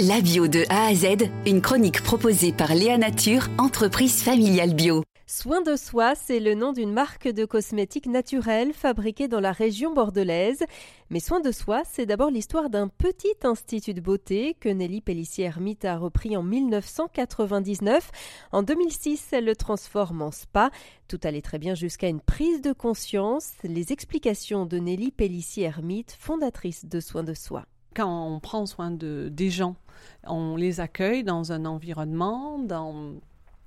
La bio de A à Z, une chronique proposée par Léa Nature, entreprise familiale bio. Soin de soi, c'est le nom d'une marque de cosmétiques naturels fabriquée dans la région bordelaise. Mais Soin de soi, c'est d'abord l'histoire d'un petit institut de beauté que Nelly Pellissier-Hermite a repris en 1999. En 2006, elle le transforme en spa. Tout allait très bien jusqu'à une prise de conscience. Les explications de Nelly Pellissier-Hermite, fondatrice de Soin de soi quand on prend soin de, des gens, on les accueille dans un environnement, dans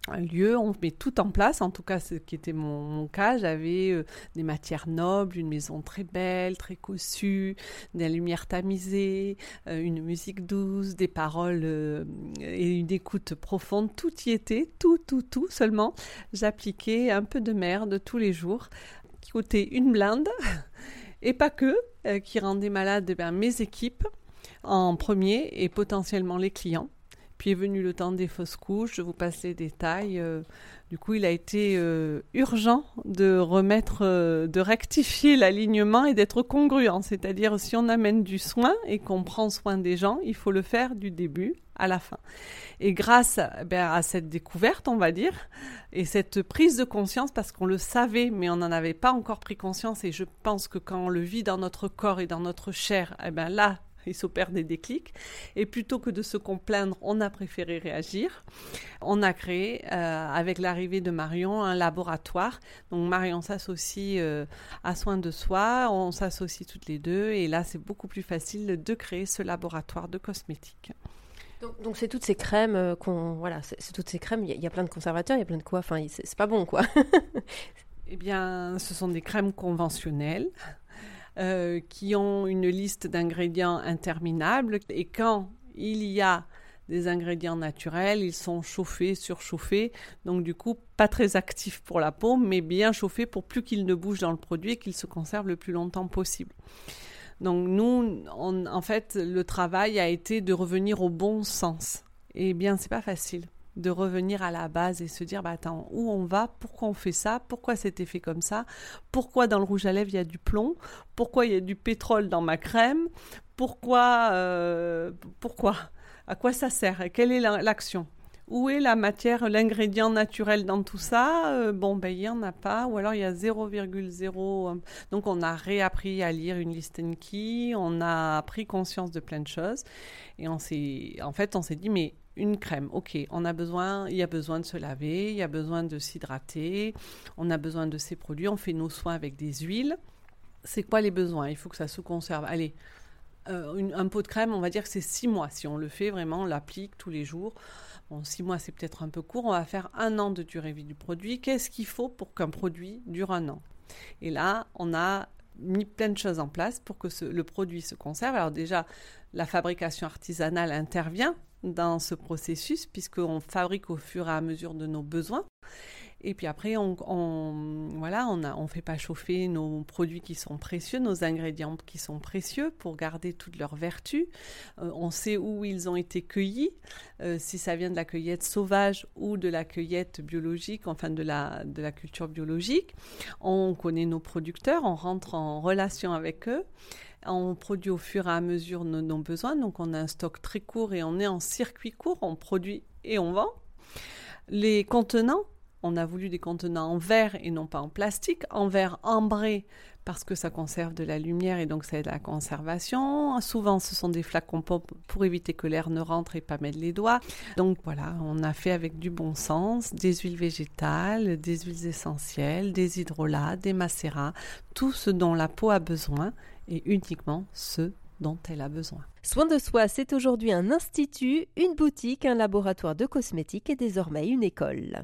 un lieu, on met tout en place, en tout cas ce qui était mon, cas, j'avais euh, des matières nobles, une maison très belle, très cossue, des lumières tamisées, euh, une musique douce, des paroles euh, et une écoute profonde, tout y était, tout, tout, tout, seulement. J'appliquais un peu de merde tous les jours, qui coûtait une blinde, et pas que, qui rendait malade eh mes équipes, en premier et potentiellement les clients. Est venu le temps des fausses couches, je vous passe les détails. Euh, du coup, il a été euh, urgent de remettre, euh, de rectifier l'alignement et d'être congruent. C'est-à-dire, si on amène du soin et qu'on prend soin des gens, il faut le faire du début à la fin. Et grâce ben, à cette découverte, on va dire, et cette prise de conscience, parce qu'on le savait, mais on n'en avait pas encore pris conscience, et je pense que quand on le vit dans notre corps et dans notre chair, eh ben là, il s'opère des déclics. Et plutôt que de se complaindre, on a préféré réagir. On a créé, euh, avec l'arrivée de Marion, un laboratoire. Donc Marion s'associe euh, à soins de soi, on s'associe toutes les deux, et là c'est beaucoup plus facile de créer ce laboratoire de cosmétiques. Donc c'est toutes ces crèmes euh, qu'on voilà, c'est toutes ces crèmes. Il y, a plein de conservateurs, il y a plein de quoi. Enfin, c'est pas bon quoi. eh bien, ce sont des crèmes conventionnelles euh, qui ont une liste d'ingrédients interminables. Et quand il y a des ingrédients naturels, ils sont chauffés, surchauffés, donc du coup pas très actifs pour la peau, mais bien chauffés pour plus qu'ils ne bougent dans le produit et qu'ils se conservent le plus longtemps possible. Donc nous, en fait, le travail a été de revenir au bon sens. Et bien, c'est pas facile de revenir à la base et se dire bah attends où on va? Pourquoi on fait ça? Pourquoi c'était fait comme ça? Pourquoi dans le rouge à lèvres il y a du plomb? Pourquoi il y a du pétrole dans ma crème? Pourquoi euh, pourquoi? À quoi ça sert? Et quelle est l'action? Où est la matière, l'ingrédient naturel dans tout ça? Euh, Bon, ben, il n'y en a pas, ou alors il y a 0,0. Donc, on a réappris à lire une liste key, on a pris conscience de plein de choses, et on s'est, en fait, on s'est dit, mais une crème. Ok, on a besoin, il y a besoin de se laver, il y a besoin de s'hydrater, on a besoin de ces produits, on fait nos soins avec des huiles. C'est quoi les besoins? Il faut que ça se conserve. Allez, euh, un pot de crème, on va dire que c'est six mois. Si on le fait vraiment, on l'applique tous les jours. Bon, six mois, c'est peut-être un peu court. On va faire un an de durée vie du produit. Qu'est-ce qu'il faut pour qu'un produit dure un an? Et là, on a mis plein de choses en place pour que le produit se conserve. Alors déjà, la fabrication artisanale intervient dans ce processus puisqu'on fabrique au fur et à mesure de nos besoins. Et puis après, on, voilà, on ne fait pas chauffer nos produits qui sont précieux, nos ingrédients qui sont précieux pour garder toutes leurs vertus. Euh, on sait où ils ont été cueillis, euh, si ça vient de la cueillette sauvage ou de la cueillette biologique, enfin de la, de la culture biologique. On connaît nos producteurs, on rentre en relation avec eux. On produit au fur et à mesure nos, nos besoins, donc on a un stock très court et on est en circuit court, on produit et on vend. Les contenants, on a voulu des contenants en verre et non pas en plastique, en verre ambré parce que ça conserve de la lumière et donc ça aide la conservation. Souvent, ce sont des flacons pop pour éviter que l'air ne rentre et pas mettre les doigts. Donc voilà, on a fait avec du bon sens des huiles végétales, des huiles essentielles, des hydrolats, des macérats, tout ce dont la peau a besoin et uniquement ce dont elle a besoin. Soin de soi, c'est aujourd'hui un institut, une boutique, un laboratoire de cosmétiques et désormais une école.